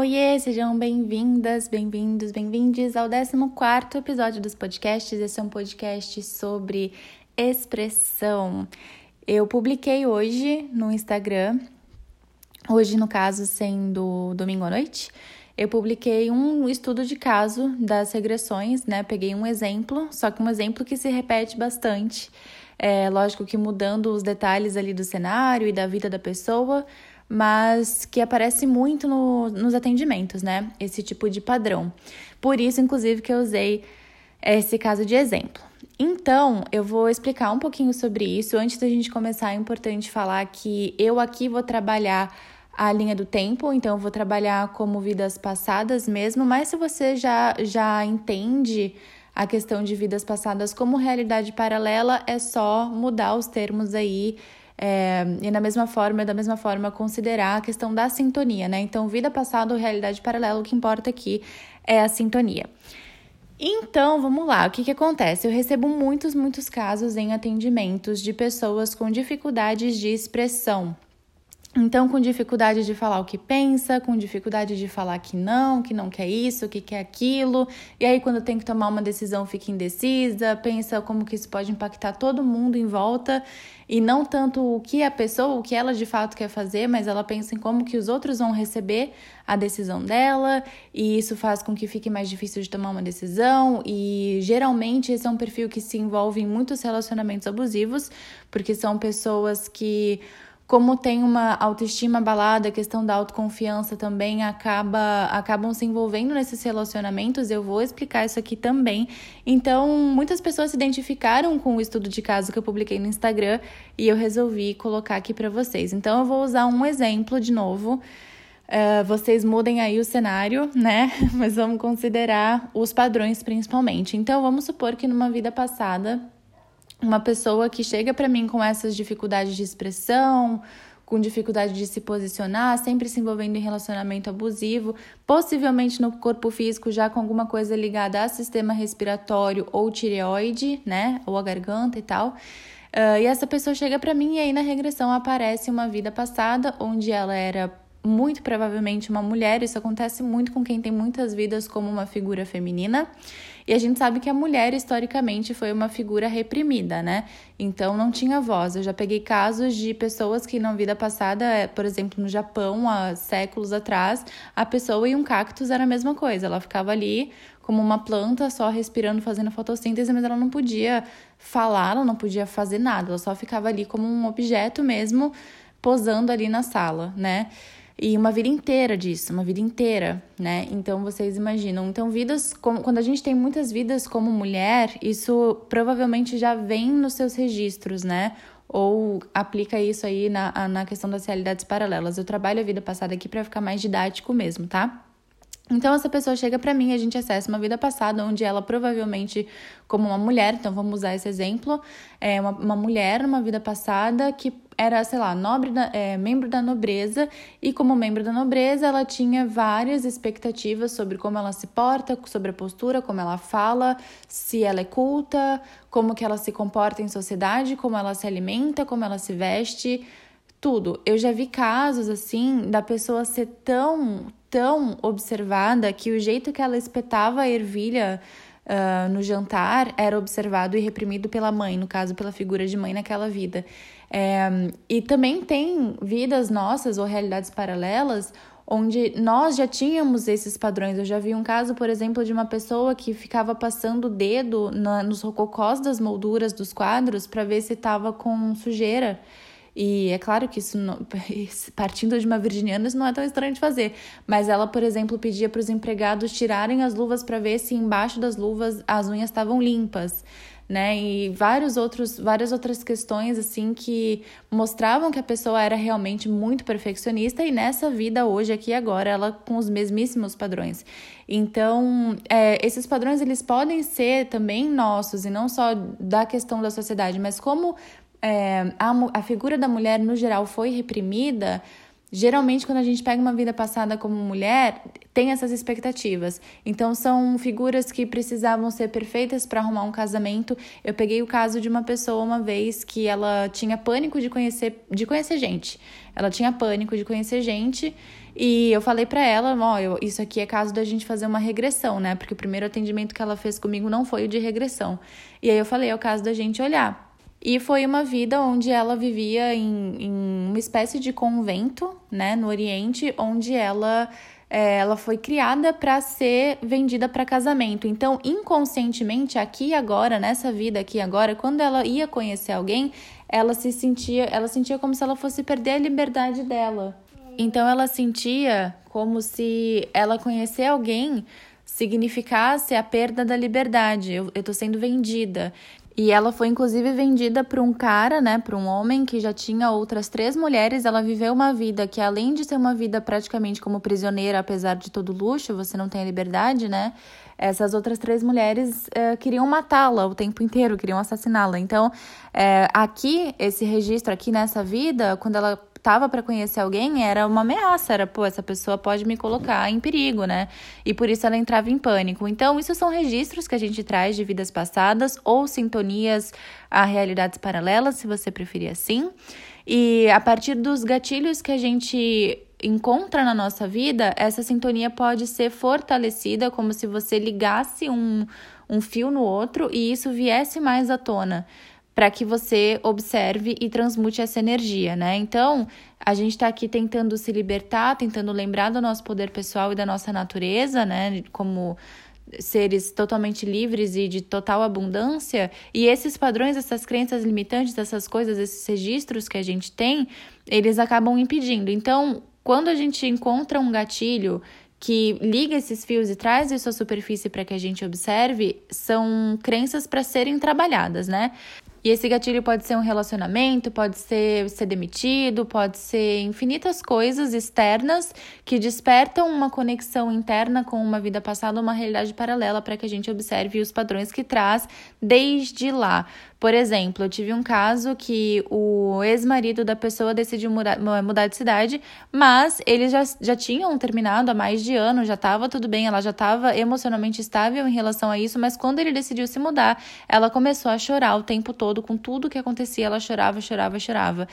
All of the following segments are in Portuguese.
Oiê, sejam bem-vindas, bem-vindos, bem-vindes ao 14 episódio dos podcasts. Esse é um podcast sobre expressão. Eu publiquei hoje no Instagram, hoje no caso sendo domingo à noite, eu publiquei um estudo de caso das regressões, né? Peguei um exemplo, só que um exemplo que se repete bastante. É lógico que mudando os detalhes ali do cenário e da vida da pessoa, mas que aparece muito no, nos atendimentos, né? Esse tipo de padrão. Por isso, inclusive, que eu usei esse caso de exemplo. Então, eu vou explicar um pouquinho sobre isso. Antes da gente começar, é importante falar que eu aqui vou trabalhar a linha do tempo, então eu vou trabalhar como vidas passadas mesmo, mas se você já, já entende a questão de vidas passadas como realidade paralela, é só mudar os termos aí é, e da mesma forma, da mesma forma, considerar a questão da sintonia, né? Então, vida passada ou realidade paralela, o que importa aqui é a sintonia. Então, vamos lá, o que, que acontece? Eu recebo muitos, muitos casos em atendimentos de pessoas com dificuldades de expressão, então, com dificuldade de falar o que pensa, com dificuldade de falar que não, que não quer isso, que quer aquilo, e aí quando tem que tomar uma decisão fica indecisa, pensa como que isso pode impactar todo mundo em volta, e não tanto o que a pessoa, o que ela de fato quer fazer, mas ela pensa em como que os outros vão receber a decisão dela, e isso faz com que fique mais difícil de tomar uma decisão, e geralmente esse é um perfil que se envolve em muitos relacionamentos abusivos, porque são pessoas que como tem uma autoestima abalada, a questão da autoconfiança também acaba acabam se envolvendo nesses relacionamentos. Eu vou explicar isso aqui também. Então, muitas pessoas se identificaram com o estudo de caso que eu publiquei no Instagram e eu resolvi colocar aqui para vocês. Então, eu vou usar um exemplo de novo. Uh, vocês mudem aí o cenário, né? Mas vamos considerar os padrões principalmente. Então, vamos supor que numa vida passada uma pessoa que chega para mim com essas dificuldades de expressão, com dificuldade de se posicionar, sempre se envolvendo em relacionamento abusivo, possivelmente no corpo físico já com alguma coisa ligada a sistema respiratório ou tireoide, né, ou a garganta e tal. Uh, e essa pessoa chega para mim e aí na regressão aparece uma vida passada onde ela era muito provavelmente uma mulher. Isso acontece muito com quem tem muitas vidas como uma figura feminina. E a gente sabe que a mulher, historicamente, foi uma figura reprimida, né? Então não tinha voz. Eu já peguei casos de pessoas que na vida passada, é, por exemplo, no Japão, há séculos atrás, a pessoa e um cactus era a mesma coisa. Ela ficava ali como uma planta, só respirando, fazendo fotossíntese, mas ela não podia falar, ela não podia fazer nada. Ela só ficava ali como um objeto mesmo, posando ali na sala, né? E uma vida inteira disso, uma vida inteira, né? Então vocês imaginam. Então, vidas, como, quando a gente tem muitas vidas como mulher, isso provavelmente já vem nos seus registros, né? Ou aplica isso aí na, na questão das realidades paralelas. Eu trabalho a vida passada aqui para ficar mais didático mesmo, tá? Então essa pessoa chega para mim, a gente acessa uma vida passada onde ela provavelmente, como uma mulher, então vamos usar esse exemplo, é uma, uma mulher numa vida passada que era, sei lá, nobre da, é, membro da nobreza e como membro da nobreza ela tinha várias expectativas sobre como ela se porta, sobre a postura, como ela fala, se ela é culta, como que ela se comporta em sociedade, como ela se alimenta, como ela se veste, tudo. Eu já vi casos assim da pessoa ser tão, tão observada que o jeito que ela espetava a ervilha uh, no jantar era observado e reprimido pela mãe, no caso, pela figura de mãe naquela vida. É, e também tem vidas nossas ou realidades paralelas onde nós já tínhamos esses padrões. Eu já vi um caso, por exemplo, de uma pessoa que ficava passando o dedo na, nos rococós das molduras dos quadros para ver se estava com sujeira. E é claro que isso, não, partindo de uma virginiana, isso não é tão estranho de fazer. Mas ela, por exemplo, pedia para os empregados tirarem as luvas para ver se embaixo das luvas as unhas estavam limpas. Né? E vários outros, várias outras questões assim que mostravam que a pessoa era realmente muito perfeccionista e nessa vida hoje aqui agora ela com os mesmíssimos padrões. Então é, esses padrões eles podem ser também nossos e não só da questão da sociedade, mas como é, a, a figura da mulher no geral foi reprimida, geralmente quando a gente pega uma vida passada como mulher, tem essas expectativas. Então são figuras que precisavam ser perfeitas para arrumar um casamento. Eu peguei o caso de uma pessoa uma vez que ela tinha pânico de conhecer de conhecer gente. Ela tinha pânico de conhecer gente e eu falei para ela, ó, isso aqui é caso da gente fazer uma regressão, né? Porque o primeiro atendimento que ela fez comigo não foi o de regressão. E aí eu falei, é o caso da gente olhar. E foi uma vida onde ela vivia em, em uma espécie de convento, né, no Oriente, onde ela é, ela foi criada para ser vendida para casamento. Então, inconscientemente, aqui agora, nessa vida aqui agora, quando ela ia conhecer alguém, ela se sentia, ela sentia como se ela fosse perder a liberdade dela. Então, ela sentia como se ela conhecer alguém significasse a perda da liberdade. Eu, tô sendo vendida. E ela foi inclusive vendida para um cara, né, para um homem que já tinha outras três mulheres. Ela viveu uma vida que, além de ser uma vida praticamente como prisioneira, apesar de todo luxo, você não tem a liberdade, né? Essas outras três mulheres é, queriam matá-la o tempo inteiro, queriam assassiná-la. Então, é, aqui, esse registro, aqui nessa vida, quando ela tava para conhecer alguém era uma ameaça, era, pô, essa pessoa pode me colocar em perigo, né? E por isso ela entrava em pânico. Então, isso são registros que a gente traz de vidas passadas ou sintonias a realidades paralelas, se você preferir assim. E a partir dos gatilhos que a gente encontra na nossa vida, essa sintonia pode ser fortalecida como se você ligasse um, um fio no outro e isso viesse mais à tona para que você observe e transmute essa energia, né? Então, a gente está aqui tentando se libertar, tentando lembrar do nosso poder pessoal e da nossa natureza, né? Como seres totalmente livres e de total abundância, e esses padrões, essas crenças limitantes, essas coisas, esses registros que a gente tem, eles acabam impedindo. Então, quando a gente encontra um gatilho que liga esses fios e traz isso à superfície para que a gente observe, são crenças para serem trabalhadas, né? E esse gatilho pode ser um relacionamento, pode ser ser demitido, pode ser infinitas coisas externas que despertam uma conexão interna com uma vida passada, uma realidade paralela para que a gente observe os padrões que traz desde lá. Por exemplo, eu tive um caso que o ex-marido da pessoa decidiu mudar, mudar de cidade, mas eles já, já tinham terminado há mais de ano, já estava tudo bem, ela já estava emocionalmente estável em relação a isso, mas quando ele decidiu se mudar, ela começou a chorar o tempo todo, com tudo que acontecia, ela chorava, chorava, chorava.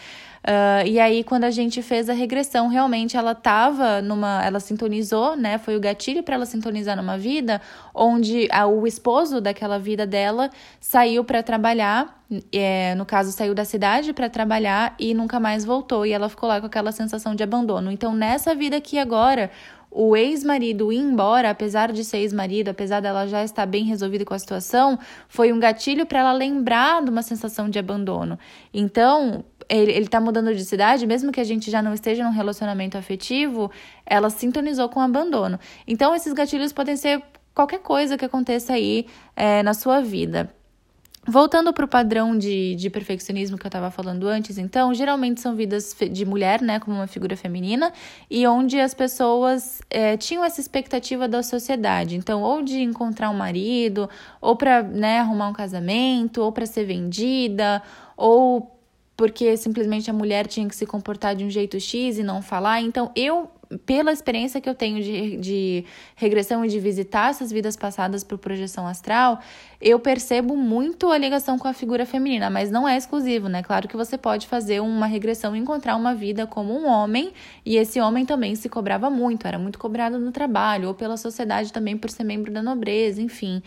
Uh, e aí, quando a gente fez a regressão, realmente ela estava numa. Ela sintonizou, né? Foi o gatilho para ela sintonizar numa vida onde a, o esposo daquela vida dela saiu para trabalhar. É, no caso, saiu da cidade para trabalhar e nunca mais voltou. E ela ficou lá com aquela sensação de abandono. Então, nessa vida aqui agora, o ex-marido ir embora, apesar de ser ex-marido, apesar dela já estar bem resolvida com a situação, foi um gatilho para ela lembrar de uma sensação de abandono. Então, ele, ele tá mudando de cidade, mesmo que a gente já não esteja num relacionamento afetivo, ela sintonizou com o abandono. Então, esses gatilhos podem ser qualquer coisa que aconteça aí é, na sua vida. Voltando para o padrão de, de perfeccionismo que eu estava falando antes, então, geralmente são vidas de mulher, né, como uma figura feminina, e onde as pessoas é, tinham essa expectativa da sociedade. Então, ou de encontrar um marido, ou para né, arrumar um casamento, ou para ser vendida, ou porque simplesmente a mulher tinha que se comportar de um jeito X e não falar. Então, eu, pela experiência que eu tenho de, de regressão e de visitar essas vidas passadas por projeção astral, eu percebo muito a ligação com a figura feminina, mas não é exclusivo, né? Claro que você pode fazer uma regressão e encontrar uma vida como um homem, e esse homem também se cobrava muito, era muito cobrado no trabalho, ou pela sociedade também por ser membro da nobreza, enfim.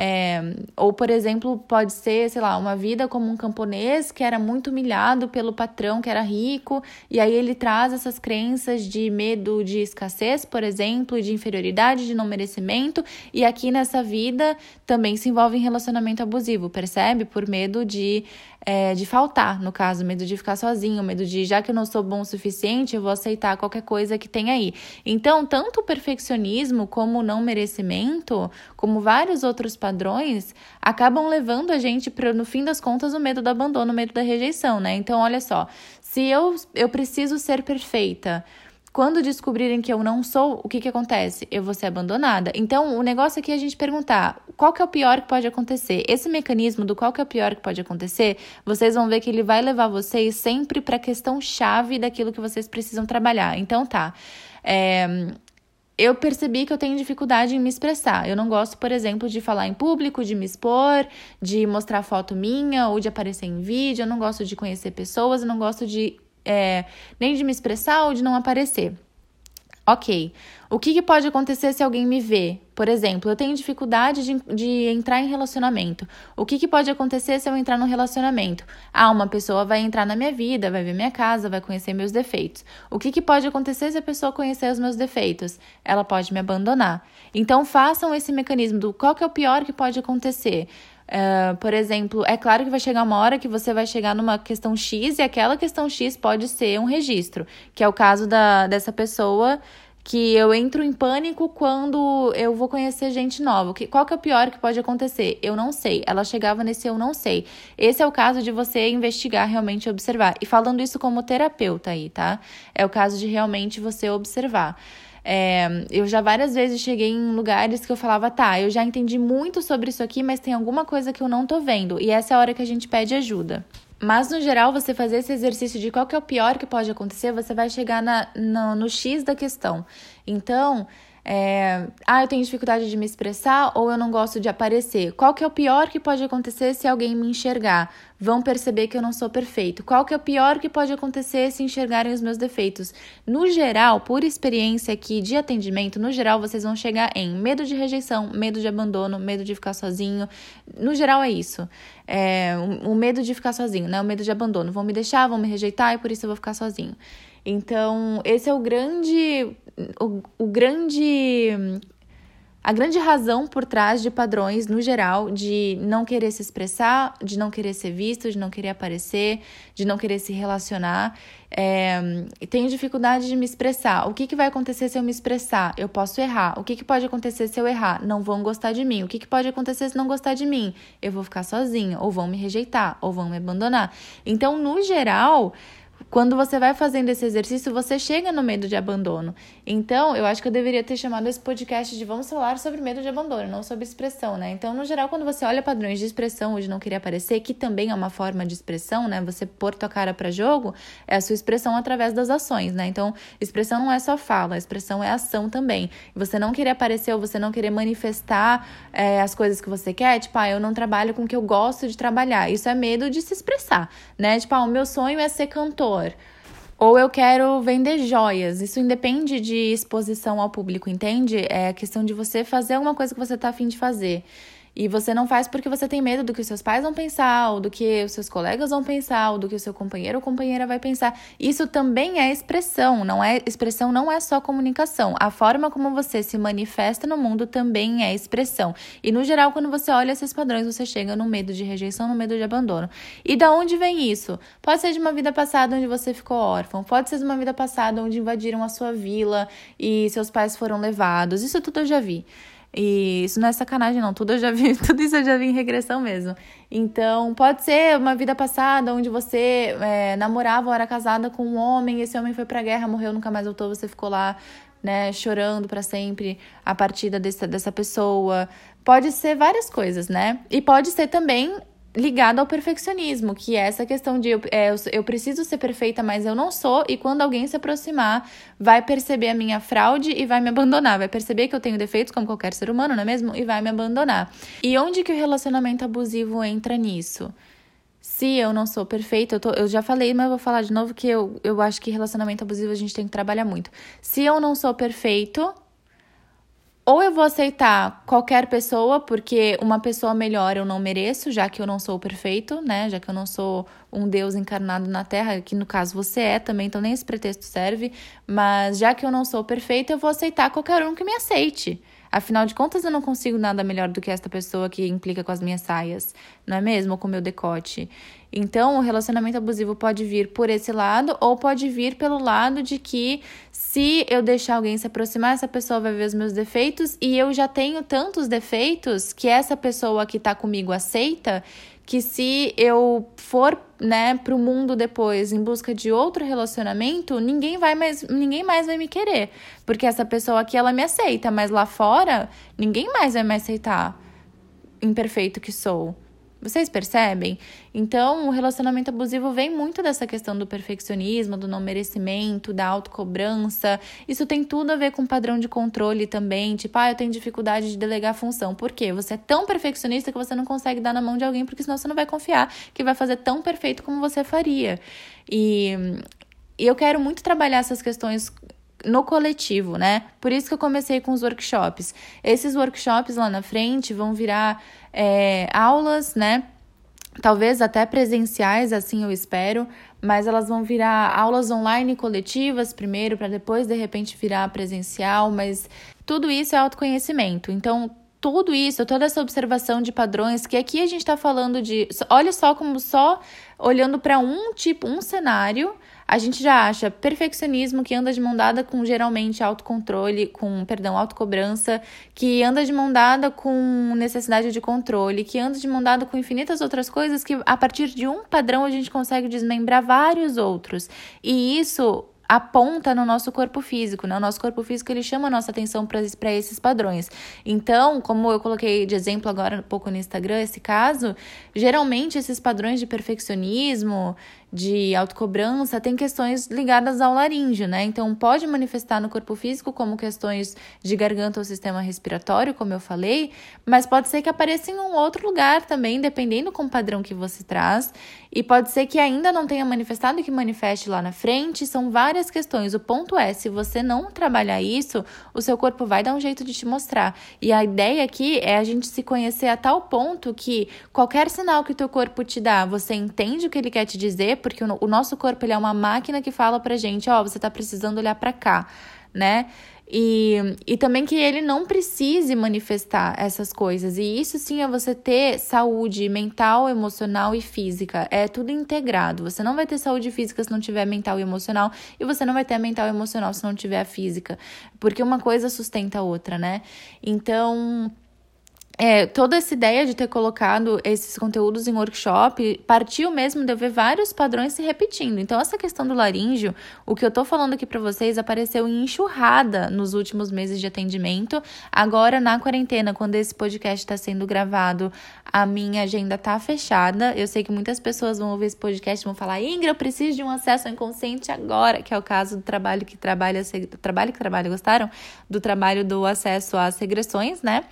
É, ou, por exemplo, pode ser, sei lá, uma vida como um camponês que era muito humilhado pelo patrão que era rico, e aí ele traz essas crenças de medo de escassez, por exemplo, de inferioridade, de não merecimento, e aqui nessa vida também se envolve em relacionamento abusivo, percebe? Por medo de é, de faltar, no caso, medo de ficar sozinho, medo de, já que eu não sou bom o suficiente, eu vou aceitar qualquer coisa que tem aí. Então, tanto o perfeccionismo como o não merecimento, como vários outros padrões, acabam levando a gente para, no fim das contas, o medo do abandono, o medo da rejeição, né? Então, olha só, se eu, eu preciso ser perfeita, quando descobrirem que eu não sou, o que, que acontece? Eu vou ser abandonada. Então, o negócio aqui é a gente perguntar qual que é o pior que pode acontecer. Esse mecanismo do qual que é o pior que pode acontecer, vocês vão ver que ele vai levar vocês sempre para a questão chave daquilo que vocês precisam trabalhar. Então, tá. É, eu percebi que eu tenho dificuldade em me expressar. Eu não gosto, por exemplo, de falar em público, de me expor, de mostrar foto minha ou de aparecer em vídeo. Eu não gosto de conhecer pessoas, eu não gosto de é, nem de me expressar ou de não aparecer. Ok. O que, que, pode acontecer se alguém me vê? Por exemplo, eu tenho dificuldade de, de entrar em relacionamento. O que, que, pode acontecer se eu entrar num relacionamento? Ah, uma pessoa vai entrar na minha vida, vai ver minha casa, vai conhecer meus defeitos. O que, que pode acontecer se a pessoa conhecer os meus defeitos? Ela pode me abandonar. Então, façam esse mecanismo do qual que é o pior que pode acontecer. Uh, por exemplo, é claro que vai chegar uma hora que você vai chegar numa questão X e aquela questão X pode ser um registro, que é o caso da, dessa pessoa que eu entro em pânico quando eu vou conhecer gente nova. Qual que é o pior que pode acontecer? Eu não sei. Ela chegava nesse eu não sei. Esse é o caso de você investigar, realmente observar. E falando isso como terapeuta aí, tá? É o caso de realmente você observar. É, eu já várias vezes cheguei em lugares que eu falava, tá, eu já entendi muito sobre isso aqui, mas tem alguma coisa que eu não tô vendo. E essa é a hora que a gente pede ajuda. Mas, no geral, você fazer esse exercício de qual que é o pior que pode acontecer, você vai chegar na, no, no X da questão. Então, é, ah, eu tenho dificuldade de me expressar ou eu não gosto de aparecer. Qual que é o pior que pode acontecer se alguém me enxergar? Vão perceber que eu não sou perfeito. Qual que é o pior que pode acontecer se enxergarem os meus defeitos? No geral, por experiência aqui de atendimento, no geral vocês vão chegar em medo de rejeição, medo de abandono, medo de ficar sozinho. No geral é isso. É, o, medo de ficar sozinho, né? O medo de abandono. Vão me deixar, vão me rejeitar e por isso eu vou ficar sozinho. Então, esse é o grande o, o grande a grande razão por trás de padrões no geral de não querer se expressar, de não querer ser visto, de não querer aparecer, de não querer se relacionar. É, tenho dificuldade de me expressar. O que, que vai acontecer se eu me expressar? Eu posso errar. O que, que pode acontecer se eu errar? Não vão gostar de mim. O que, que pode acontecer se não gostar de mim? Eu vou ficar sozinha, ou vão me rejeitar, ou vão me abandonar. Então, no geral, quando você vai fazendo esse exercício, você chega no medo de abandono. Então, eu acho que eu deveria ter chamado esse podcast de Vamos falar sobre medo de abandono, não sobre expressão, né? Então, no geral, quando você olha padrões de expressão ou de não querer aparecer, que também é uma forma de expressão, né? Você pôr tua cara para jogo, é a sua expressão através das ações, né? Então, expressão não é só fala, expressão é ação também. Você não querer aparecer ou você não querer manifestar é, as coisas que você quer, tipo, ah, eu não trabalho com o que eu gosto de trabalhar. Isso é medo de se expressar, né? Tipo, ah, o meu sonho é ser cantor ou eu quero vender joias. Isso independe de exposição ao público, entende? É questão de você fazer alguma coisa que você está afim de fazer. E você não faz porque você tem medo do que os seus pais vão pensar, ou do que os seus colegas vão pensar, ou do que o seu companheiro ou companheira vai pensar. Isso também é expressão, não é expressão não é só comunicação. A forma como você se manifesta no mundo também é expressão. E no geral, quando você olha esses padrões, você chega no medo de rejeição, no medo de abandono. E da onde vem isso? Pode ser de uma vida passada onde você ficou órfão, pode ser de uma vida passada onde invadiram a sua vila e seus pais foram levados. Isso tudo eu já vi. E isso não é sacanagem, não. Tudo eu já vi, tudo isso eu já vi em regressão mesmo. Então, pode ser uma vida passada onde você é, namorava ou era casada com um homem, esse homem foi pra guerra, morreu, nunca mais voltou, você ficou lá, né, chorando para sempre a partida dessa, dessa pessoa. Pode ser várias coisas, né? E pode ser também ligado ao perfeccionismo, que é essa questão de eu, é, eu preciso ser perfeita, mas eu não sou, e quando alguém se aproximar, vai perceber a minha fraude e vai me abandonar, vai perceber que eu tenho defeitos como qualquer ser humano, não é mesmo? E vai me abandonar. E onde que o relacionamento abusivo entra nisso? Se eu não sou perfeita, eu, tô, eu já falei, mas eu vou falar de novo que eu, eu acho que relacionamento abusivo a gente tem que trabalhar muito. Se eu não sou perfeito, ou eu vou aceitar qualquer pessoa, porque uma pessoa melhor eu não mereço, já que eu não sou perfeito, né? Já que eu não sou um Deus encarnado na Terra, que no caso você é também, então nem esse pretexto serve. Mas já que eu não sou perfeita, eu vou aceitar qualquer um que me aceite. Afinal de contas, eu não consigo nada melhor do que esta pessoa que implica com as minhas saias, não é mesmo? Com o meu decote. Então, o relacionamento abusivo pode vir por esse lado ou pode vir pelo lado de que se eu deixar alguém se aproximar, essa pessoa vai ver os meus defeitos e eu já tenho tantos defeitos que essa pessoa que tá comigo aceita que se eu for, né, pro mundo depois em busca de outro relacionamento, ninguém vai mais, ninguém mais vai me querer, porque essa pessoa aqui ela me aceita, mas lá fora ninguém mais vai me aceitar imperfeito que sou Vocês percebem? Então, o relacionamento abusivo vem muito dessa questão do perfeccionismo, do não merecimento, da autocobrança. Isso tem tudo a ver com padrão de controle também. Tipo, ah, eu tenho dificuldade de delegar função. Por quê? Você é tão perfeccionista que você não consegue dar na mão de alguém, porque senão você não vai confiar que vai fazer tão perfeito como você faria. E, e eu quero muito trabalhar essas questões no coletivo, né? Por isso que eu comecei com os workshops. Esses workshops lá na frente vão virar é, aulas, né? Talvez até presenciais, assim eu espero, mas elas vão virar aulas online coletivas primeiro, para depois de repente virar presencial, mas tudo isso é autoconhecimento. Então, tudo isso, toda essa observação de padrões, que aqui a gente está falando de. Olha só como só olhando para um tipo, um cenário, a gente já acha perfeccionismo que anda de mão dada com geralmente autocontrole, com, perdão, autocobrança, que anda de mão dada com necessidade de controle, que anda de mão dada com infinitas outras coisas que a partir de um padrão a gente consegue desmembrar vários outros. E isso aponta no nosso corpo físico, né? O nosso corpo físico ele chama a nossa atenção para esses padrões. Então, como eu coloquei de exemplo agora um pouco no Instagram esse caso, geralmente esses padrões de perfeccionismo, de autocobrança tem questões ligadas ao laríngeo, né? Então, pode manifestar no corpo físico como questões de garganta ou sistema respiratório, como eu falei, mas pode ser que apareça em um outro lugar também, dependendo com o padrão que você traz, e pode ser que ainda não tenha manifestado que manifeste lá na frente. São várias questões. O ponto é, se você não trabalhar isso, o seu corpo vai dar um jeito de te mostrar. E a ideia aqui é a gente se conhecer a tal ponto que qualquer sinal que o teu corpo te dá, você entende o que ele quer te dizer, porque o, nosso corpo ele é uma máquina que fala pra gente, ó, oh, você tá precisando olhar para cá, né? E, e também que ele não precise manifestar essas coisas. E isso sim é você ter saúde mental, emocional e física. É tudo integrado. Você não vai ter saúde física se não tiver mental e emocional, e você não vai ter mental e emocional se não tiver a física. Porque uma coisa sustenta a outra, né? Então é, toda essa ideia de ter colocado esses conteúdos em workshop partiu mesmo de eu ver vários padrões se repetindo. Então, essa questão do laríngeo, o que eu tô falando aqui para vocês, apareceu em enxurrada nos últimos meses de atendimento. Agora, na quarentena, quando esse podcast está sendo gravado, a minha agenda tá fechada. Eu sei que muitas pessoas vão ouvir esse podcast e vão falar: Ingra, eu preciso de um acesso ao inconsciente agora, que é o caso do trabalho que trabalha, trabalho que trabalha, gostaram? Do trabalho do acesso às regressões, né?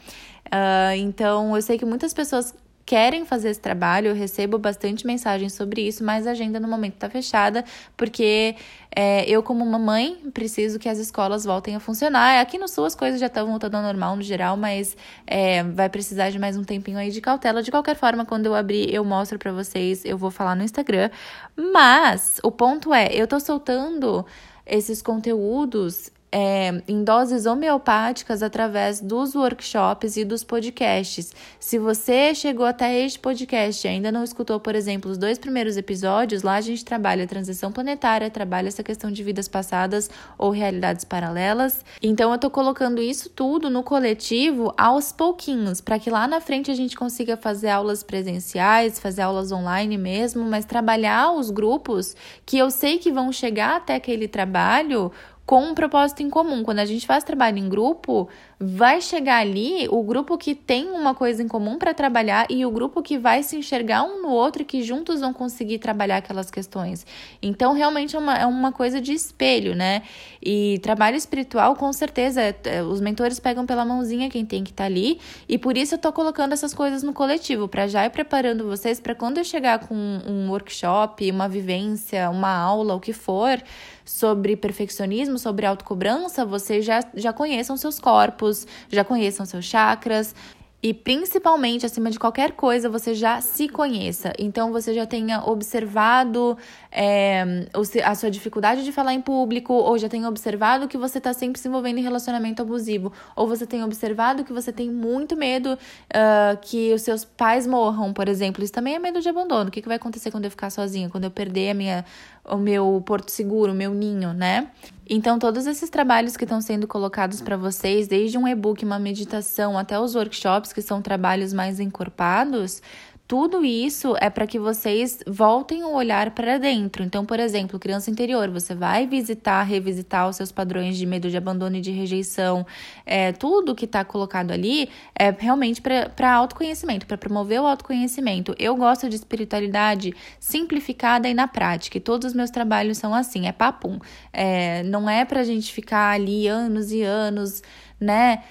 Uh, então, eu sei que muitas pessoas querem fazer esse trabalho, eu recebo bastante mensagens sobre isso, mas a agenda no momento está fechada, porque é, eu, como mamãe, preciso que as escolas voltem a funcionar. Aqui no Sul as coisas já estão voltando ao normal no geral, mas é, vai precisar de mais um tempinho aí de cautela. De qualquer forma, quando eu abrir, eu mostro para vocês, eu vou falar no Instagram. Mas o ponto é, eu tô soltando esses conteúdos é, em doses homeopáticas através dos workshops e dos podcasts. Se você chegou até este podcast e ainda não escutou, por exemplo, os dois primeiros episódios, lá a gente trabalha a transição planetária, trabalha essa questão de vidas passadas ou realidades paralelas. Então eu tô colocando isso tudo no coletivo aos pouquinhos, para que lá na frente a gente consiga fazer aulas presenciais, fazer aulas online mesmo, mas trabalhar os grupos que eu sei que vão chegar até aquele trabalho com um propósito em comum. Quando a gente faz trabalho em grupo, vai chegar ali o grupo que tem uma coisa em comum para trabalhar e o grupo que vai se enxergar um no outro e que juntos vão conseguir trabalhar aquelas questões. Então, realmente é uma, é uma coisa de espelho, né? E trabalho espiritual, com certeza, é, é, os mentores pegam pela mãozinha quem tem que estar tá ali, e por isso eu tô colocando essas coisas no coletivo, para já ir preparando vocês para quando eu chegar com um workshop, uma vivência, uma aula, o que for, sobre perfeccionismo, sobre autocobrança, vocês já, já conheçam seus corpos já conheçam seus chakras, e principalmente, acima de qualquer coisa, você já se conheça. Então, você já tenha observado é, a sua dificuldade de falar em público, ou já tenha observado que você está sempre se envolvendo em relacionamento abusivo, ou você tenha observado que você tem muito medo uh, que os seus pais morram, por exemplo. Isso também é medo de abandono. O que, que vai acontecer quando eu ficar sozinha, quando eu perder a minha, o meu porto seguro, o meu ninho, né? Então, todos esses trabalhos que estão sendo colocados para vocês, desde um e-book, uma meditação, até os workshops, que são trabalhos mais encorpados, tudo isso é para que vocês voltem o olhar para dentro. Então, por exemplo, criança interior, você vai visitar, revisitar os seus padrões de medo de abandono e de rejeição. É, tudo que está colocado ali é realmente para autoconhecimento, para promover o autoconhecimento. Eu gosto de espiritualidade simplificada e na prática. E todos os meus trabalhos são assim, é papum. É, não é para a gente ficar ali anos e anos, né?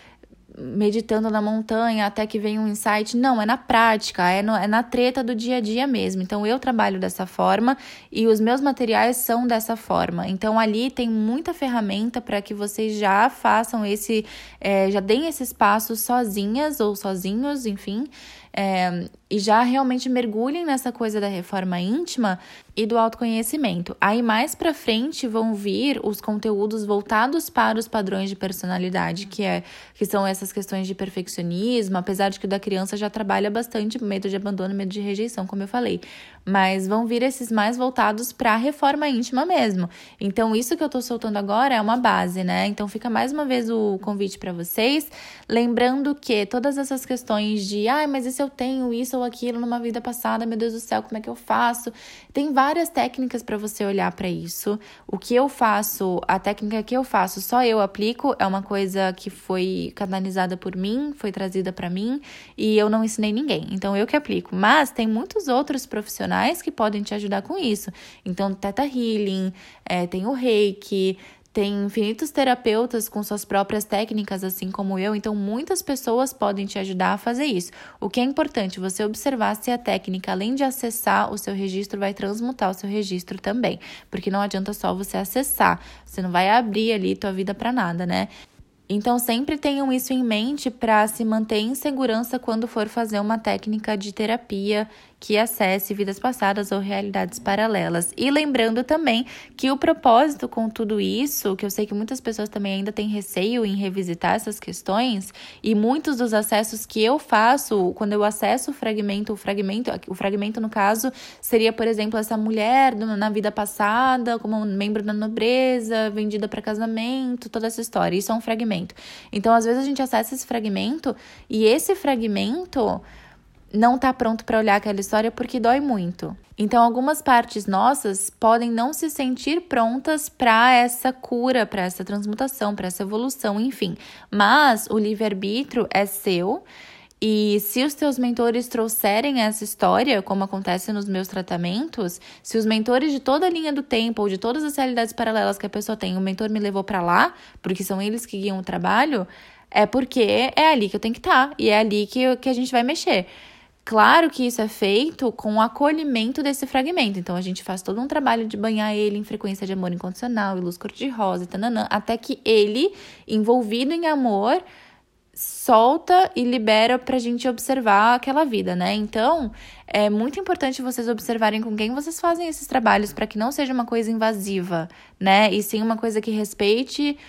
Meditando na montanha até que vem um insight. Não, é na prática, é, no, é na treta do dia a dia mesmo. Então eu trabalho dessa forma e os meus materiais são dessa forma. Então ali tem muita ferramenta para que vocês já façam esse, é, já deem esses passos sozinhas ou sozinhos, enfim. É, e já realmente mergulhem nessa coisa da reforma íntima e do autoconhecimento. Aí mais para frente vão vir os conteúdos voltados para os padrões de personalidade, que é que são essas questões de perfeccionismo, apesar de que o da criança já trabalha bastante medo de abandono, medo de rejeição, como eu falei. Mas vão vir esses mais voltados para a reforma íntima mesmo. Então isso que eu tô soltando agora é uma base, né? Então fica mais uma vez o convite para vocês, lembrando que todas essas questões de, ai, ah, mas e se eu tenho isso ou aquilo numa vida passada, meu Deus do céu, como é que eu faço? Tem várias técnicas para você olhar para isso. O que eu faço, a técnica que eu faço, só eu aplico, é uma coisa que foi canalizada por mim, foi trazida para mim e eu não ensinei ninguém. Então eu que aplico. Mas tem muitos outros profissionais que podem te ajudar com isso. Então, Teta Healing, é, tem o Reiki, tem infinitos terapeutas com suas próprias técnicas, assim como eu, então muitas pessoas podem te ajudar a fazer isso. O que é importante você observar se a técnica, além de acessar o seu registro, vai transmutar o seu registro também, porque não adianta só você acessar, você não vai abrir ali tua vida para nada, né? Então, sempre tenham isso em mente para se manter em segurança quando for fazer uma técnica de terapia que acesse vidas passadas ou realidades paralelas. E lembrando também que o propósito com tudo isso, que eu sei que muitas pessoas também ainda têm receio em revisitar essas questões, e muitos dos acessos que eu faço, quando eu acesso o fragmento, o fragmento, o fragmento no caso, seria, por exemplo, essa mulher na vida passada, como membro da nobreza, vendida para casamento, toda essa história. Isso é um fragmento. Então, às vezes a gente acessa esse fragmento e esse fragmento não tá pronto para olhar aquela história porque dói muito. Então, algumas partes nossas podem não se sentir prontas para essa cura, para essa transmutação, para essa evolução, enfim. Mas o livre-arbítrio é seu. E se os teus mentores trouxerem essa história, como acontece nos meus tratamentos, se os mentores de toda a linha do tempo ou de todas as realidades paralelas que a pessoa tem, o mentor me levou para lá, porque são eles que guiam o trabalho, é porque é ali que eu tenho que estar tá, e é ali que, que a gente vai mexer. Claro que isso é feito com o acolhimento desse fragmento. Então, a gente faz todo um trabalho de banhar ele em frequência de amor incondicional e luz cor-de-rosa tananã, até que ele, envolvido em amor, solta e libera pra gente observar aquela vida, né? Então, é muito importante vocês observarem com quem vocês fazem esses trabalhos para que não seja uma coisa invasiva, né? E sim uma coisa que respeite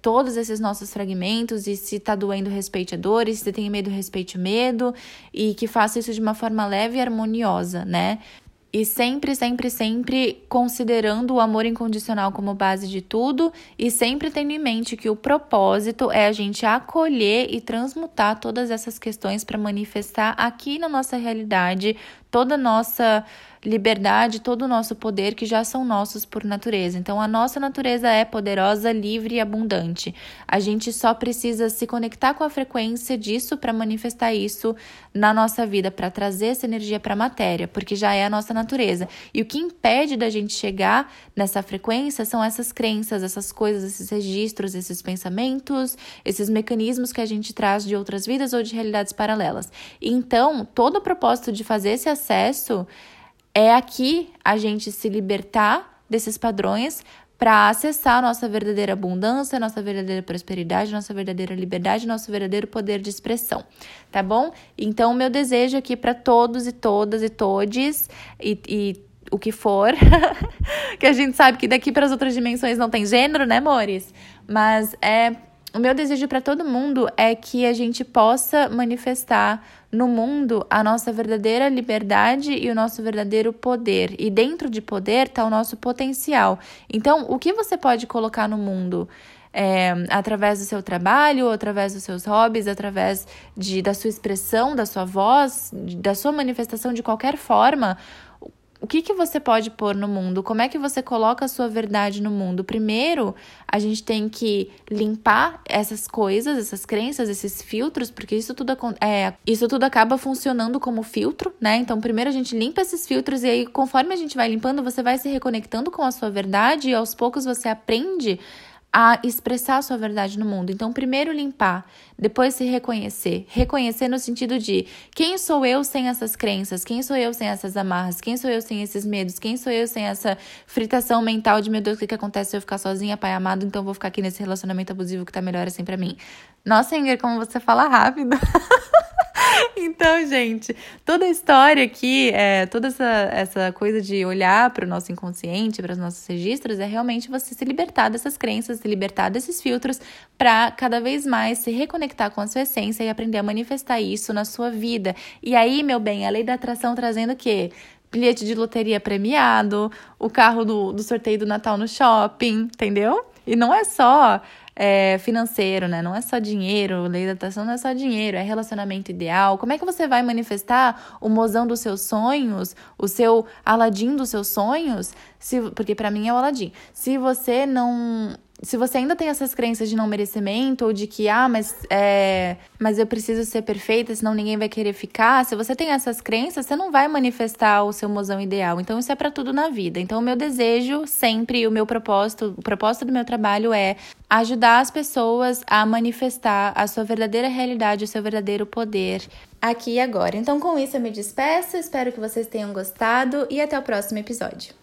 todos esses nossos fragmentos e se tá doendo, respeite a dor, e se tem medo, respeite o medo e que faça isso de uma forma leve e harmoniosa, né? E sempre, sempre, sempre considerando o amor incondicional como base de tudo e sempre tendo em mente que o propósito é a gente acolher e transmutar todas essas questões para manifestar aqui na nossa realidade toda a nossa liberdade, todo o nosso poder que já são nossos por natureza. Então, a nossa natureza é poderosa, livre e abundante. A gente só precisa se conectar com a frequência disso para manifestar isso na nossa vida, para trazer essa energia para a matéria, porque já é a nossa natureza. E o que impede da gente chegar nessa frequência são essas crenças, essas coisas, esses registros, esses pensamentos, esses mecanismos que a gente traz de outras vidas ou de realidades paralelas. Então, todo o propósito de fazer esse acesso é aqui a gente se libertar desses padrões para acessar nossa verdadeira abundância, nossa verdadeira prosperidade, nossa verdadeira liberdade, nosso verdadeiro poder de expressão, tá bom? Então, meu desejo aqui para todos e todas e todes e, e o que for, que a gente sabe que daqui para as outras dimensões não tem gênero, né, amores? Mas é o meu desejo para todo mundo é que a gente possa manifestar no mundo a nossa verdadeira liberdade e o nosso verdadeiro poder. E dentro de poder está o nosso potencial. Então, o que você pode colocar no mundo? é, através do seu trabalho, através dos seus hobbies, através de, da sua expressão, da sua voz, da sua manifestação de qualquer forma, o que, que você pode pôr no mundo? Como é que você coloca a sua verdade no mundo? Primeiro, a gente tem que limpar essas coisas, essas crenças, esses filtros, porque isso tudo, é, isso tudo acaba funcionando como filtro, né? Então, primeiro a gente limpa esses filtros e aí, conforme a gente vai limpando, você vai se reconectando com a sua verdade e aos poucos você aprende a expressar a sua verdade no mundo. Então, primeiro limpar, depois se reconhecer. Reconhecer no sentido de quem sou eu sem essas crenças? Quem sou eu sem essas amarras? Quem sou eu sem esses medos? Quem sou eu sem essa fritação mental de meu Deus, o que, que acontece se eu ficar sozinha, pai amado? Então vou ficar aqui nesse relacionamento abusivo que tá melhor assim para mim. Nossa, Inger, como você fala rápido. Então, gente, toda a história aqui, é, toda essa, essa coisa de olhar para o nosso inconsciente, para os nossos registros, é realmente você se libertar dessas crenças, se libertar desses filtros, para cada vez mais se reconectar com a sua essência e aprender a manifestar isso na sua vida. E aí, meu bem, a lei da atração trazendo o quê? Bilhete de loteria premiado, o carro do, do sorteio do Natal no shopping, entendeu? E não é só é, financeiro, né? Não é só dinheiro, lei da atração não é só dinheiro, é relacionamento ideal. Como é que você vai manifestar o mozão dos seus sonhos, o seu Aladim dos seus sonhos? Se, porque para mim é o Aladim. Se você não se você ainda tem essas crenças de não merecimento ou de que, ah, mas, é, mas eu preciso ser perfeita, senão ninguém vai querer ficar, se você tem essas crenças, você não vai manifestar o seu mozão ideal. Então, isso é para tudo na vida. Então, o meu desejo sempre, o meu propósito, o propósito do meu trabalho é ajudar as pessoas a manifestar a sua verdadeira realidade, o seu verdadeiro poder aqui e agora. Então, com isso, eu me despeço, espero que vocês tenham gostado e até o próximo episódio.